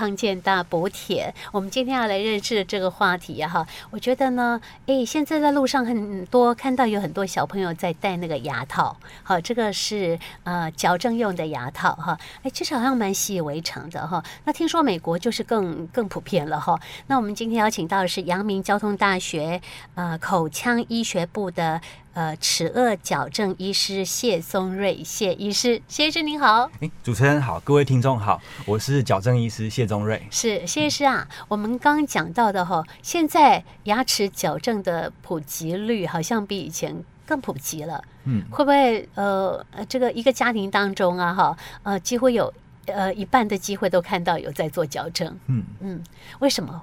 康健大补帖。我们今天要来认识的这个话题哈，我觉得呢，哎，现在在路上很多看到有很多小朋友在戴那个牙套，好，这个是呃矫正用的牙套哈，哎，其实好像蛮习以为常的哈。那听说美国就是更更普遍了哈。那我们今天邀请到的是阳明交通大学呃口腔医学部的。呃，齿颚矫正医师谢松瑞，谢医师，谢医师您好。哎，主持人好，各位听众好，我是矫正医师谢宗瑞。是谢医师啊，我们刚讲到的哈，现在牙齿矫正的普及率好像比以前更普及了。嗯，会不会呃，这个一个家庭当中啊，哈，呃，几乎有呃一半的机会都看到有在做矫正。嗯嗯，为什么？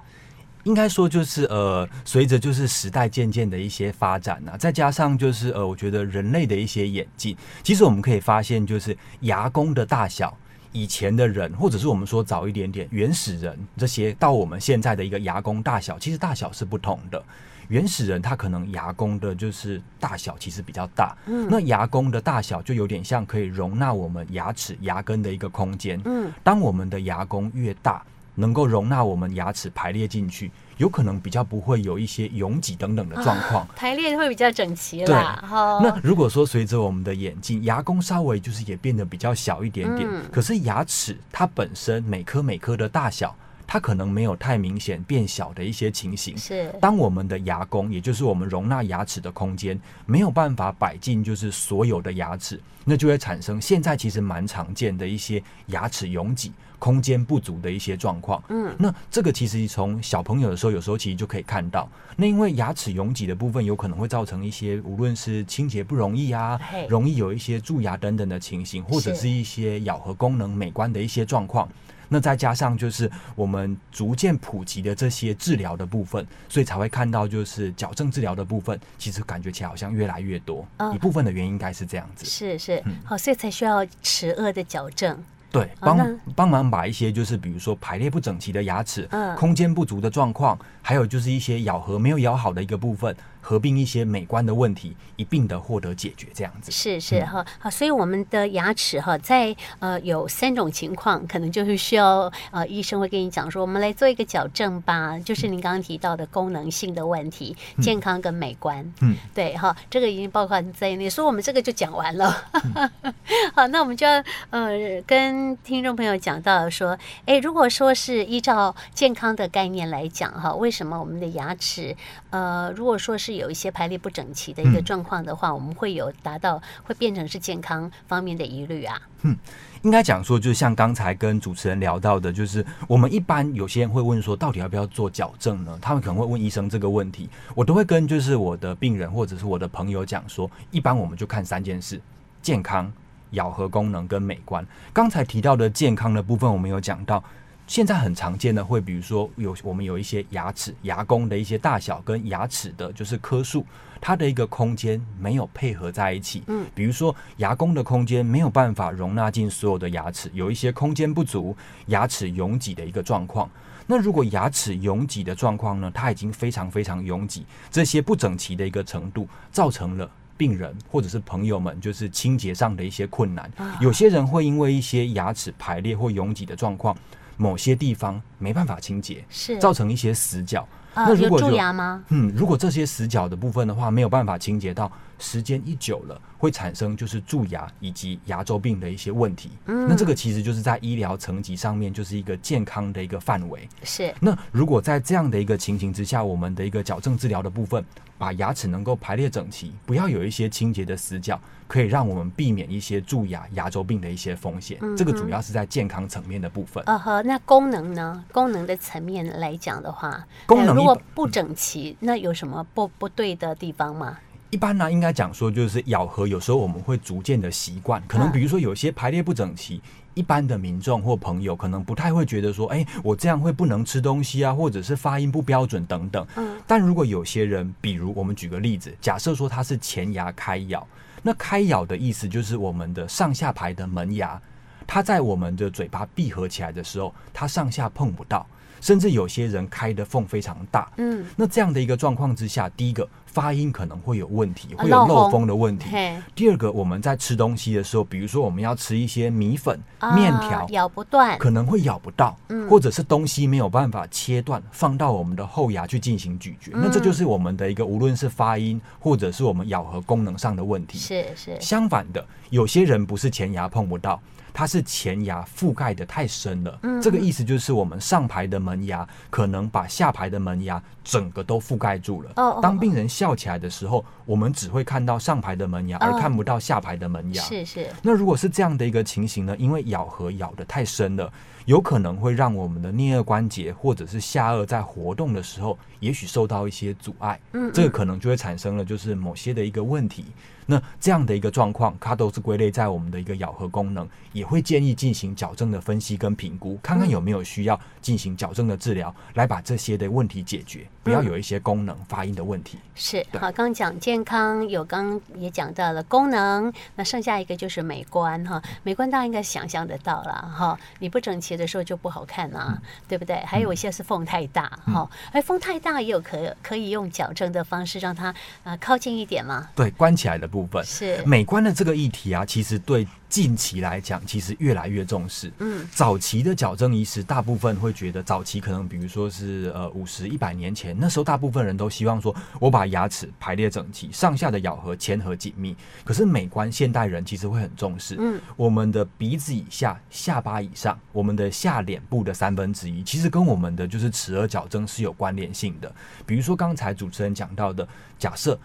应该说就是呃，随着就是时代渐渐的一些发展呢、啊，再加上就是呃，我觉得人类的一些演进，其实我们可以发现，就是牙弓的大小，以前的人或者是我们说早一点点原始人这些，到我们现在的一个牙弓大小，其实大小是不同的。原始人他可能牙弓的就是大小其实比较大，嗯，那牙弓的大小就有点像可以容纳我们牙齿牙根的一个空间，嗯，当我们的牙弓越大。能够容纳我们牙齿排列进去，有可能比较不会有一些拥挤等等的状况，啊，排列会比较整齐啦。对，那如果说随着我们的演进，牙弓稍微就是也变得比较小一点点，嗯，可是牙齿它本身每颗每颗的大小，它可能没有太明显变小的一些情形。是，当我们的牙弓，也就是我们容纳牙齿的空间，没有办法摆进就是所有的牙齿，那就会产生现在其实蛮常见的一些牙齿拥挤。空间不足的一些状况，嗯，那这个其实从小朋友的时候，有时候其实就可以看到。那因为牙齿拥挤的部分，有可能会造成一些无论是清洁不容易啊，容易有一些蛀牙等等的情形，或者是一些咬合功能美观的一些状况。那再加上就是我们逐渐普及的这些治疗的部分，所以才会看到就是矫正治疗的部分，其实感觉起来好像越来越多。一部分的原因应该是这样子，是是，好，所以才需要齿顎的矫正。对，帮帮忙把一些就是比如说排列不整齐的牙齿，嗯，空间不足的状况，还有就是一些咬合没有咬好的一个部分。合并一些美观的问题，一并的获得解决，这样子。是是哈好，所以我们的牙齿哈，在呃有三种情况，可能就是需要呃医生会跟你讲说，我们来做一个矫正吧，就是您刚刚提到的功能性的问题，嗯、健康跟美观，嗯，对哈，这个已经包括在内，所以我们这个就讲完了。嗯、好，那我们就要呃跟听众朋友讲到说，哎，如果说是依照健康的概念来讲哈，为什么我们的牙齿呃如果说是有一些排列不整齐的一个状况的话，嗯、我们会有达到会变成是健康方面的疑虑啊。嗯，应该讲说，就是像刚才跟主持人聊到的，就是我们一般有些人会问说，到底要不要做矫正呢？他们可能会问医生这个问题，我都会跟就是我的病人或者是我的朋友讲说，一般我们就看三件事：健康、咬合功能跟美观。刚才提到的健康的部分，我们有讲到。现在很常见的会，比如说有我们有一些牙齿牙弓的一些大小跟牙齿的就是颗数，它的一个空间没有配合在一起。嗯，比如说牙弓的空间没有办法容纳进所有的牙齿，有一些空间不足，牙齿拥挤的一个状况。那如果牙齿拥挤的状况呢，它已经非常非常拥挤，这些不整齐的一个程度，造成了病人或者是朋友们就是清洁上的一些困难。有些人会因为一些牙齿排列或拥挤的状况。某些地方没办法清洁，是造成一些死角。呃、那如果有蛀牙吗？嗯，如果这些死角的部分的话，没有办法清洁到，时间一久了，会产生就是蛀牙以及牙周病的一些问题。嗯，那这个其实就是在医疗层级上面，就是一个健康的一个范围。是。那如果在这样的一个情形之下，我们的一个矫正治疗的部分，把牙齿能够排列整齐，不要有一些清洁的死角，可以让我们避免一些蛀牙、牙周病的一些风险。嗯，这个主要是在健康层面的部分。呃呵，那功能呢？功能的层面来讲的话，功能如果不整齐，那有什么不不对的地方吗？一般呢，应该讲说就是咬合，有时候我们会逐渐的习惯，可能比如说有些排列不整齐，一般的民众或朋友可能不太会觉得说，哎，我这样会不能吃东西啊，或者是发音不标准等等。嗯。但如果有些人，比如我们举个例子，假设说他是前牙开咬，那开咬的意思就是我们的上下排的门牙，它在我们的嘴巴闭合起来的时候，它上下碰不到。甚至有些人开的缝非常大，嗯，那这样的一个状况之下，第一个发音可能会有问题，会有漏风。的问题。第二个，我们在吃东西的时候，比如说我们要吃一些米粉、面条，啊，咬不断，可能会咬不到，嗯。或者是东西没有办法切断，放到我们的后牙去进行咀嚼，嗯。那这就是我们的一个无论是发音或者是我们咬合功能上的问题。是是，相反的，有些人不是前牙碰不到。它是前牙覆盖的太深了，嗯，这个意思就是我们上排的门牙可能把下排的门牙整个都覆盖住了。哦，当病人笑起来的时候，我们只会看到上排的门牙，而看不到下排的门牙。是是。那如果是这样的一个情形呢？因为咬合咬得太深了，有可能会让我们的颞颌关节或者是下颚在活动的时候，也许受到一些阻碍。嗯，这个可能就会产生了就是某些的一个问题。那这样的一个状况，它都是归类在我们的一个咬合功能，也会建议进行矫正的分析跟评估，看看有没有需要进行矫正的治疗，来把这些的问题解决，不要有一些功能发音的问题。是好，刚讲健康，有刚也讲到了功能，那剩下一个就是美观哈。美观大家应该想象得到了哈，你不整齐的时候就不好看啊，嗯、对不对？还有一些是缝太大哈，而缝太大也有可可以用矫正的方式让它啊靠近一点嘛。对，关起来的部分是美观的这个议题啊，其实对。近期来讲，其实越来越重视。嗯，早期的矫正医师大部分会觉得，早期可能比如说是呃五十一百年前，那时候大部分人都希望说，我把牙齿排列整齐，上下的咬合前合紧密。可是美观，现代人其实会很重视。嗯，我们的鼻子以下、下巴以上，我们的下脸部的三分之一，其实跟我们的就是齿顎矫正是有关联性的。比如说刚才主持人讲到的，假设。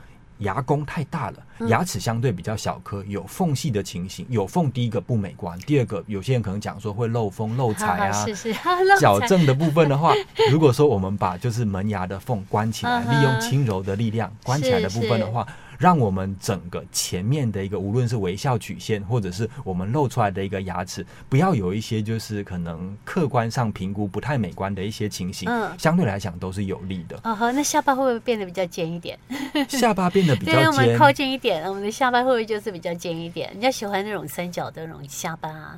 牙弓太大了，牙齿相对比较小颗，有缝隙的情形，有缝第一个不美观，第二个有些人可能讲说会漏风漏财啊。是是，矫正的部分的话，如果说我们把就是门牙的缝关起来，利用轻柔的力量关起来的部分的话。让我们整个前面的一个，无论是微笑曲线，或者是我们露出来的一个牙齿，不要有一些就是可能客观上评估不太美观的一些情形，嗯，相对来讲都是有利的。哦，好，那下巴会不会变得比较尖一点？下巴变得比较尖，对，我们靠近一点，我们的下巴会不会就是比较尖一点？人家喜欢那种三角的那种下巴。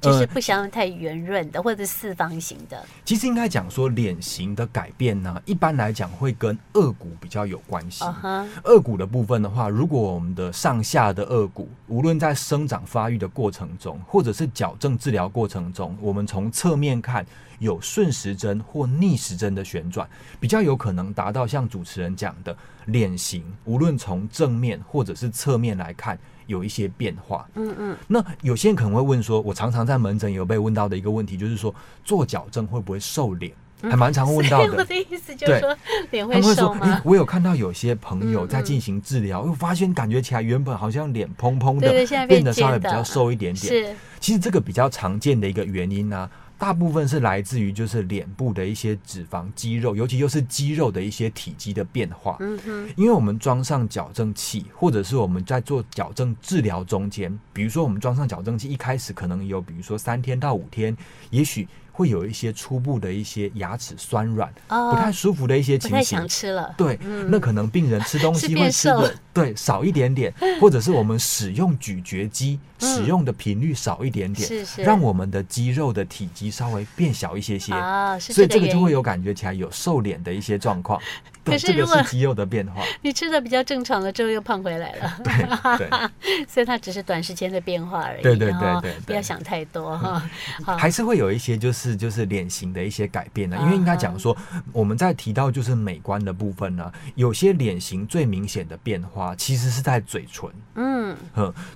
就是不想要太圆润的，呃，或者是四方形的。其实应该讲说，脸型的改变呢，一般来讲会跟颚骨比较有关系。Uh-huh. 顎骨的部分的话，如果我们的上下的颚骨，无论在生长发育的过程中，或者是矫正治疗过程中，我们从侧面看有顺时针或逆时针的旋转，比较有可能达到像主持人讲的脸型，无论从正面或者是侧面来看。有一些变化，嗯嗯，那有些人可能会问说，我常常在门诊有被问到的一个问题，就是说做矫正会不会瘦脸？还蛮常问到的。我的意思就是说，脸会瘦吗？我有看到有些朋友在进行治疗，又发现感觉起来原本好像脸蓬蓬的，变得稍微比较瘦一点点。是，其实这个比较常见的一个原因呢。大部分是来自于就是脸部的一些脂肪、肌肉，尤其又是肌肉的一些体积的变化。嗯哼，因为我们装上矫正器，或者是我们在做矫正治疗中间，比如说我们装上矫正器，一开始可能有，比如说三天到五天，也许会有一些初步的一些牙齿酸软、哦、不太舒服的一些情形。不太想吃了。对、嗯，那可能病人吃东西会吃的对少一点点，或者是我们使用咀嚼肌。使用的频率少一点点，是是，让我们的肌肉的体积稍微变小一些些，啊，所以这个就会有感觉起来有瘦脸的一些状况。对，这个是肌肉的变化。你吃的比较正常了之后又胖回来了，对 对，所以它只是短时间的变化而已。对对对对，对，不要想太多哈。还是会有一些就是就是脸型的一些改变呢，因为应该讲说我们在提到就是美观的部分呢，有些脸型最明显的变化其实是在嘴唇。嗯，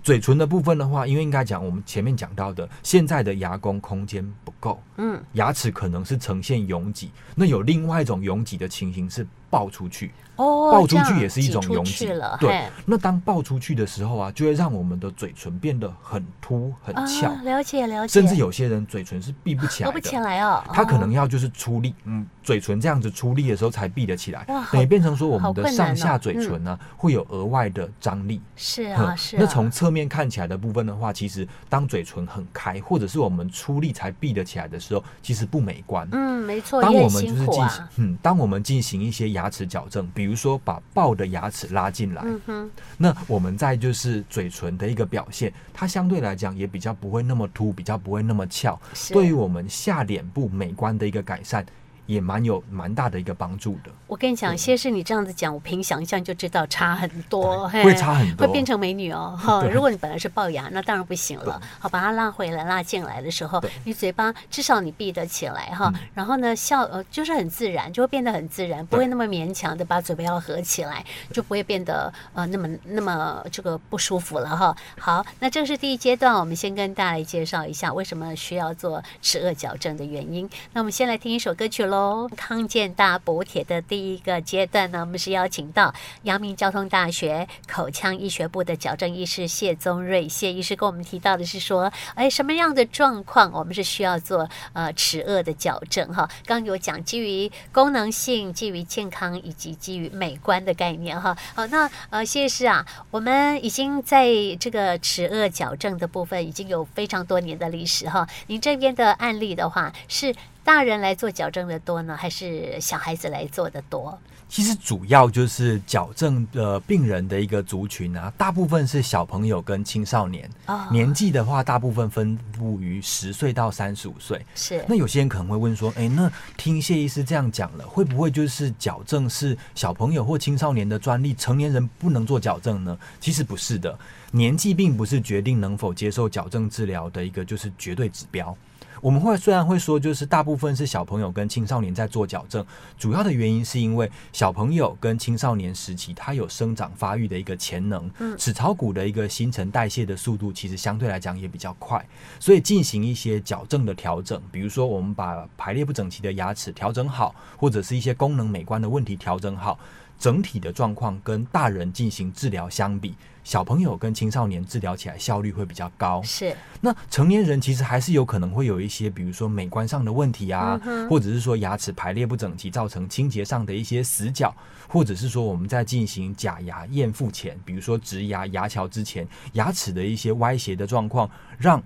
嘴唇的部分的话，因为应该讲我们前面讲到的，现在的牙弓空间不够，嗯，牙齿可能是呈现拥挤，那有另外一种拥挤的情形是爆出去。哦，爆出去也是一种拥挤了。对，那当爆出去的时候啊，就会让我们的嘴唇变得很凸、很翘。哦，了解了解。甚至有些人嘴唇是闭不起来的，闭不起来哦。他可能要就是出力，嗯，嘴唇这样子出力的时候才闭得起来。等于变成说我们的上下嘴唇呢，会有额外的张力。是啊，是。那从侧面看起来的部分的话，其实当嘴唇很开，或者是我们出力才闭得起来的时候，其实不美观。嗯，没错。当我们就是进行，嗯，当我们进行一些牙齿矫正，比如说把爆爆的牙齿拉进来，嗯，那我们再就是嘴唇的一个表现，它相对来讲也比较不会那么凸，比较不会那么翘，对于我们下脸部美观的一个改善，也蛮有蛮大的一个帮助的。我跟你讲，谢师你这样子讲，我凭想象就知道差很多，会差很多，会变成美女哦。哈，如果你本来是龅牙，那当然不行了。好，把它拉回来、拉进来的时候，你嘴巴至少你闭得起来哈。然后呢，笑呃就是很自然，就会变得很自然，不会那么勉强的把嘴巴要合起来，就不会变得呃那么那么这个不舒服了哈。好，那这是第一阶段，我们先跟大家来介绍一下为什么需要做齿颚矫正的原因。那我们先来听一首歌曲喽，康健大补帖的第一个阶段呢，我们是邀请到阳明交通大学口腔医学部的矫正医师谢宗瑞谢医师跟我们提到的是说，哎，什么样的状况我们是需要做呃齿顎的矫正哈？刚有讲基于功能性、基于健康以及基于美观的概念哈。好，那呃谢医师啊，我们已经在这个齿顎矫正的部分已经有非常多年的历史哈。您这边的案例的话是。大人来做矫正的多呢，还是小孩子来做的多？其实主要就是矫正的病人的一个族群啊，大部分是小朋友跟青少年。哦，年纪的话，大部分分布于十岁到三十五岁。是。那有些人可能会问说，哎，那听谢医师这样讲了，会不会就是矫正是小朋友或青少年的专利，成年人不能做矫正呢？其实不是的，年纪并不是决定能否接受矫正治疗的一个就是绝对指标。我们会虽然会说，就是大部分是小朋友跟青少年在做矫正，主要的原因是因为小朋友跟青少年时期，他有生长发育的一个潜能，嗯齿槽骨的一个新陈代谢的速度其实相对来讲也比较快，所以进行一些矫正的调整，比如说我们把排列不整齐的牙齿调整好，或者是一些功能美观的问题调整好。整体的状况跟大人进行治疗相比，小朋友跟青少年治疗起来效率会比较高。是，那成年人其实还是有可能会有一些，比如说美观上的问题啊，嗯、或者是说牙齿排列不整齐，造成清洁上的一些死角，或者是说我们在进行假牙赝复前，比如说植牙牙桥之前，牙齿的一些歪斜的状况，让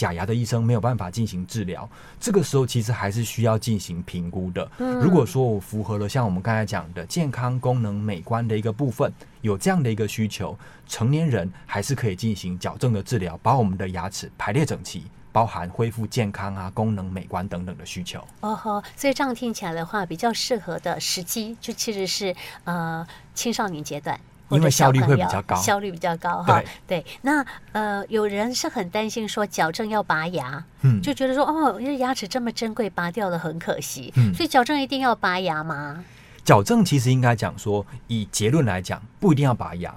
假牙的医生没有办法进行治疗，这个时候其实还是需要进行评估的。如果说我符合了像我们刚才讲的健康、功能、美观的一个部分，有这样的一个需求，成年人还是可以进行矫正的治疗，把我们的牙齿排列整齐，包含恢复健康啊、功能、美观等等的需求。哦吼，所以这样听起来的话，比较适合的时机就其实是呃青少年阶段。因为效率会比较高，效率比较高哈。对，那呃，有人是很担心说矫正要拔牙，嗯，就觉得说哦，因为牙齿这么珍贵，拔掉了很可惜，嗯，所以矫正一定要拔牙吗？矫正其实应该讲说，以结论来讲，不一定要拔牙。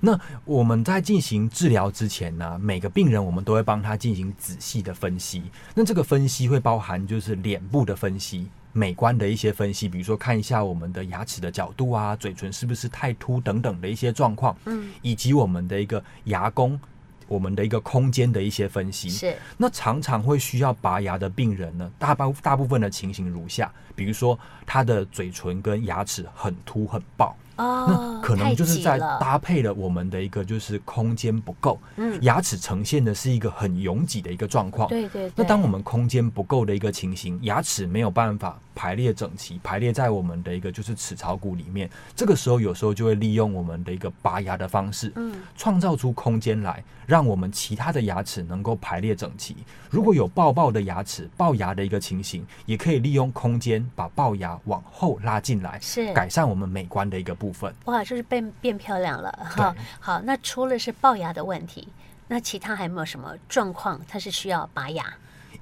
那我们在进行治疗之前呢，每个病人我们都会帮他进行仔细的分析。那这个分析会包含就是脸部的分析。美观的一些分析，比如说看一下我们的牙齿的角度啊，嘴唇是不是太凸等等的一些状况，嗯，以及我们的一个牙弓，我们的一个空间的一些分析。是，那常常会需要拔牙的病人呢，大部大部分的情形如下，比如说他的嘴唇跟牙齿很凸很爆。哦，那可能就是在搭配了我们的一个就是空间不够，嗯，牙齿呈现的是一个很拥挤的一个状况，对对。那当我们空间不够的一个情形，牙齿没有办法排列整齐，排列在我们的一个就是齿槽骨里面，这个时候有时候就会利用我们的一个拔牙的方式，嗯，创造出空间来，让我们其他的牙齿能够排列整齐。如果有爆爆的牙齿、爆牙的一个情形，也可以利用空间把龅牙往后拉进来，是改善我们美观的一个部分。哇，就是变变漂亮了哈。好，那除了是龅牙的问题，那其他还有没有什么状况？它是需要拔牙？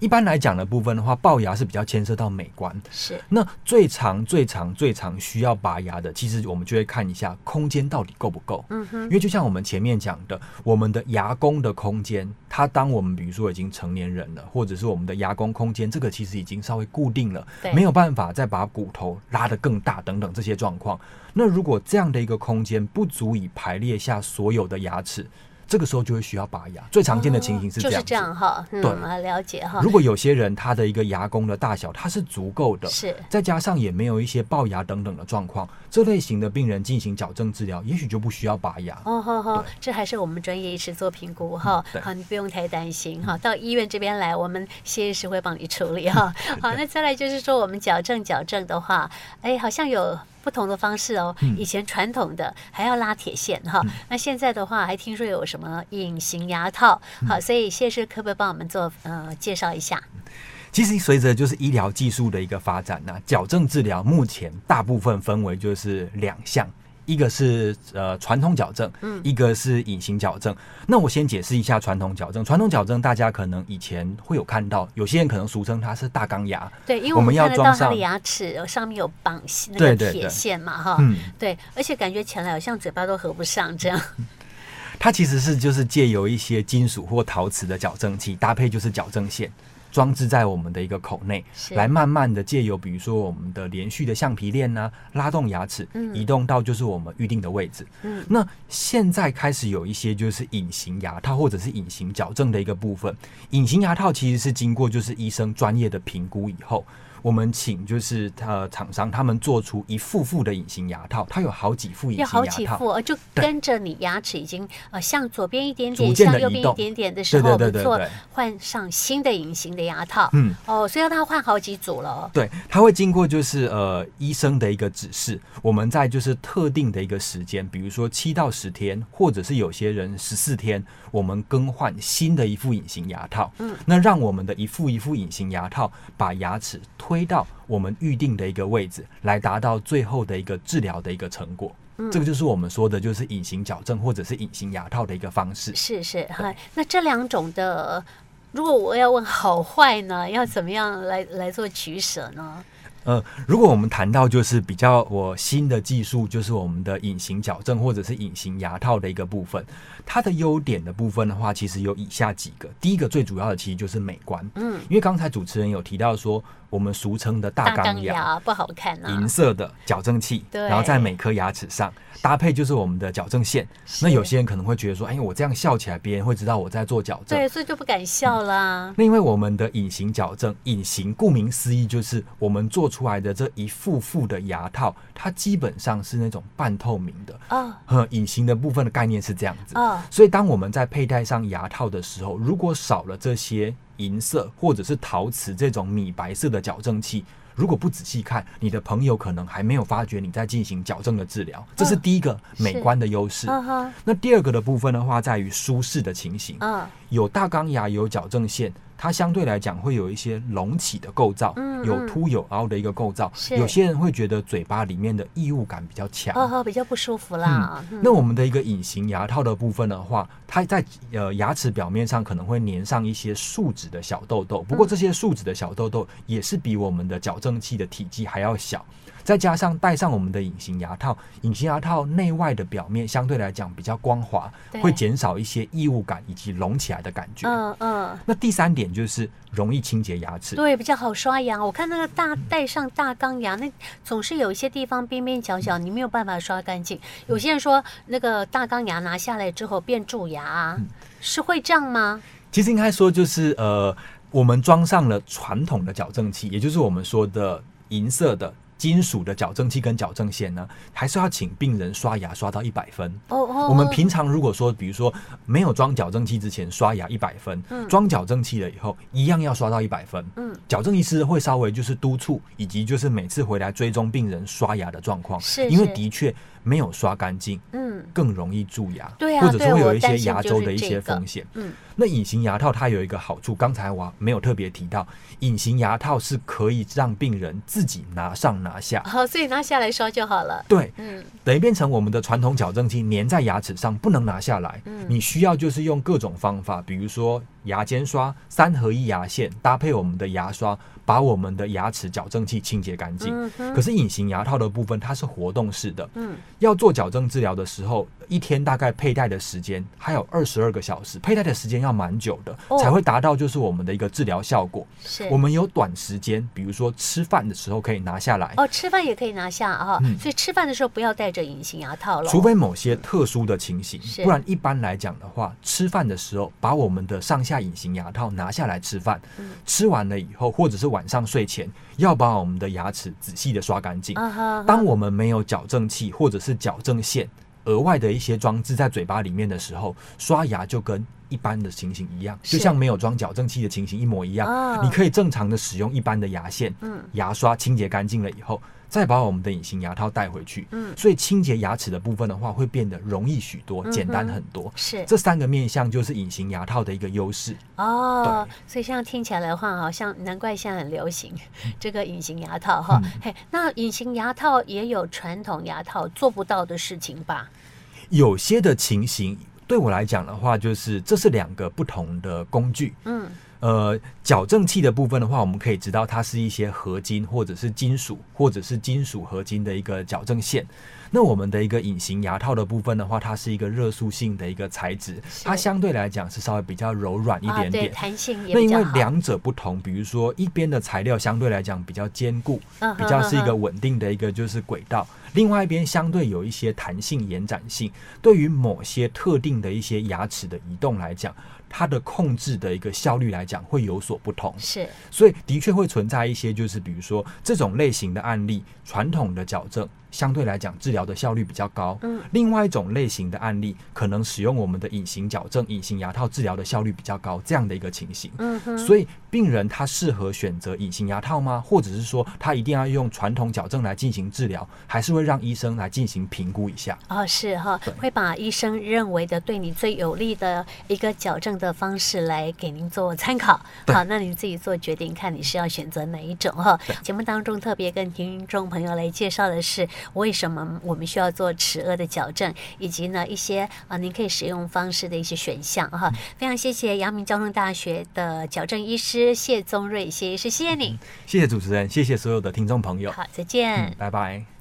一般来讲的部分的话，龅牙是比较牵涉到美观。是。那最长、最长、最长需要拔牙的，其实我们就会看一下空间到底够不够。嗯哼。因为就像我们前面讲的，我们的牙弓的空间，它当我们比如说已经成年人了，或者是我们的牙弓空间，这个其实已经稍微固定了，没有办法再把骨头拉得更大等等这些状况。那如果这样的一个空间不足以排列下所有的牙齿。这个时候就会需要拔牙，最常见的情形是这样，就是这样哈。对，了解哈。如果有些人他的一个牙弓的大小它是足够的，是，再加上也没有一些龅牙等等的状况，这类型的病人进行矫正治疗，也许就不需要拔牙。哦，好好，这还是我们专业医师做评估哈。好，你不用太担心哈。到医院这边来，我们谢医师会帮你处理哈。好，那再来就是说，我们矫正矫正的话，哎，好像有。不同的方式哦，以前传统的还要拉铁线哈，那现在的话还听说有什么隐形牙套，好，所以谢师可不可以帮我们做呃介绍一下？其实随着就是医疗技术的一个发展呢、啊，矫正治疗目前大部分分为就是两项。一个是呃传统矫正，嗯，一个是隐形矫正。那我先解释一下传统矫正。传统矫正大家可能以前会有看到，有些人可能俗称它是大钢牙。对，因为我们要装上牙齿上面有绑那个铁线嘛，哈，嗯，对，而且感觉起来好像嘴巴都合不上这样。它其实是就是借由一些金属或陶瓷的矫正器搭配就是矫正线。装置在我们的一个口内，来慢慢的借由比如说我们的连续的橡皮链呢，拉动牙齿，移动到就是我们预定的位置。嗯，那现在开始有一些就是隐形牙套或者是隐形矫正的一个部分。隐形牙套其实是经过就是医生专业的评估以后。我们请就是呃厂商他们做出一副副的隐形牙套，它有好几副隐形牙套，有好几副，就跟着你牙齿已经呃向左边一点点，向右边一点点的时候，不错，换上新的隐形的牙套。嗯，哦，所以要他换好几组了。对，他会经过就是呃医生的一个指示，我们在就是特定的一个时间，比如说七到十天，或者是有些人十四天，我们更换新的一副隐形牙套。嗯，那让我们的一副一副隐形牙套把牙齿推。推到我们预定的一个位置，来达到最后的一个治疗的一个成果。嗯，这个就是我们说的，就是隐形矫正或者是隐形牙套的一个方式。是是，嗨，那这两种的，如果我要问好坏呢，要怎么样来来做取舍呢？呃，如果我们谈到就是比较我新的技术，就是我们的隐形矫正或者是隐形牙套的一个部分，它的优点的部分的话，其实有以下几个。第一个最主要的其实就是美观，嗯，因为刚才主持人有提到说。我们俗称的大钢牙，牙不好看啊，银色的矫正器，然后在每颗牙齿上搭配就是我们的矫正线。那有些人可能会觉得说，哎，我这样笑起来，别人会知道我在做矫正，对，所以就不敢笑啦。嗯，那因为我们的隐形矫正，隐形顾名思义就是我们做出来的这一副副的牙套，它基本上是那种半透明的啊，和隐形的部分的概念是这样子啊。所以当我们在佩戴上牙套的时候，如果少了这些。银色或者是陶瓷这种米白色的矫正器，如果不仔细看，你的朋友可能还没有发觉你在进行矫正的治疗。这是第一个美观的优势。那第二个的部分的话，在于舒适的情形。有大钢牙，有矫正线。它相对来讲会有一些隆起的构造，有凸有凹的一个构造。有些人会觉得嘴巴里面的异物感比较强，哦，比较不舒服啦。那我们的一个隐形牙套的部分的话，它在呃牙齿表面上可能会粘上一些树脂的小痘痘，不过这些树脂的小痘痘也是比我们的矫正器的体积还要小。再加上戴上我们的隐形牙套，隐形牙套内外的表面相对来讲比较光滑，会减少一些异物感以及隆起来的感觉。嗯嗯。那第三点就是容易清洁牙齿，对，比较好刷牙。我看那个大戴上大钢牙，那总是有一些地方边边角角你没有办法刷干净。有些人说那个大钢牙拿下来之后变蛀牙啊，是会这样吗？其实应该说就是呃，我们装上了传统的矫正器，也就是我们说的银色的。金属的矫正器跟矫正线呢，还是要请病人刷牙刷到一百分。哦哦。我们平常如果说，比如说没有装矫正器之前刷牙一百分，装矫正器了以后一样要刷到一百分。嗯。矫正医师会稍微就是督促，以及就是每次回来追踪病人刷牙的状况，是因为的确没有刷干净，嗯，更容易蛀牙，对啊，或者说会有一些牙周的一些风险。嗯。那隐形牙套它有一个好处，刚才我没有特别提到，隐形牙套是可以让病人自己拿上拿下，好，所以拿下来刷就好了。对，嗯，等于变成我们的传统矫正器粘在牙齿上，不能拿下来。嗯，你需要就是用各种方法，比如说牙尖刷、三合一牙线搭配我们的牙刷。把我们的牙齿矫正器清洁干净。可是隐形牙套的部分，它是活动式的。嗯，要做矫正治疗的时候，一天大概佩戴的时间还有二十二个小时，佩戴的时间要蛮久的，才会达到就是我们的一个治疗效果。是，我们有短时间，比如说吃饭的时候可以拿下来。哦，吃饭也可以拿下啊。所以吃饭的时候不要戴着隐形牙套了，除非某些特殊的情形，不然一般来讲的话，吃饭的时候把我们的上下隐形牙套拿下来吃饭。吃完了以后，或者是晚上睡前要把我们的牙齿仔细的刷干净。当我们没有矫正器或者是矫正线额外的一些装置在嘴巴里面的时候，刷牙就跟一般的情形一样，就像没有装矫正器的情形一模一样。哦、你可以正常的使用一般的牙线、嗯、牙刷清洁干净了以后。再把我们的隐形牙套带回去，嗯，所以清洁牙齿的部分的话，会变得容易许多，简单很多。是这三个面向就是隐形牙套的一个优势。哦，所以这样听起来的话，好像难怪现在很流行 这个隐形牙套哈。嘿，那隐形牙套也有传统牙套做不到的事情吧？有些的情形，对我来讲的话，就是这是两个不同的工具。嗯。呃，矫正器的部分的话，我们可以知道它是一些合金或者是金属或者是金属合金的一个矫正线。那我们的一个隐形牙套的部分的话，它是一个热塑性的一个材质，它相对来讲是稍微比较柔软一点点，弹性也。那因为两者不同，比如说一边的材料相对来讲比较坚固，比较是一个稳定的一个就是轨道，另外一边相对有一些弹性延展性，对于某些特定的一些牙齿的移动来讲，它的控制的一个效率来讲会有所不同。是，所以的确会存在一些就是比如说这种类型的案例，传统的矫正。相对来讲，治疗的效率比较高。嗯，另外一种类型的案例，可能使用我们的隐形矫正、隐形牙套治疗的效率比较高，这样的一个情形。嗯哼，所以病人他适合选择隐形牙套吗？或者是说他一定要用传统矫正来进行治疗，还是会让医生来进行评估一下？哦，是哈，会把医生认为的对你最有利的一个矫正的方式来给您做参考。好，那你自己做决定，看你是要选择哪一种哈。节目当中特别跟听众朋友来介绍的是。为什么我们需要做齿颚的矫正，以及呢一些啊您可以使用方式的一些选项哈？非常谢谢阳明交通大学的矫正医师谢宗瑞谢医师，谢谢你，谢谢主持人，谢谢所有的听众朋友，好，再见，嗯，拜拜。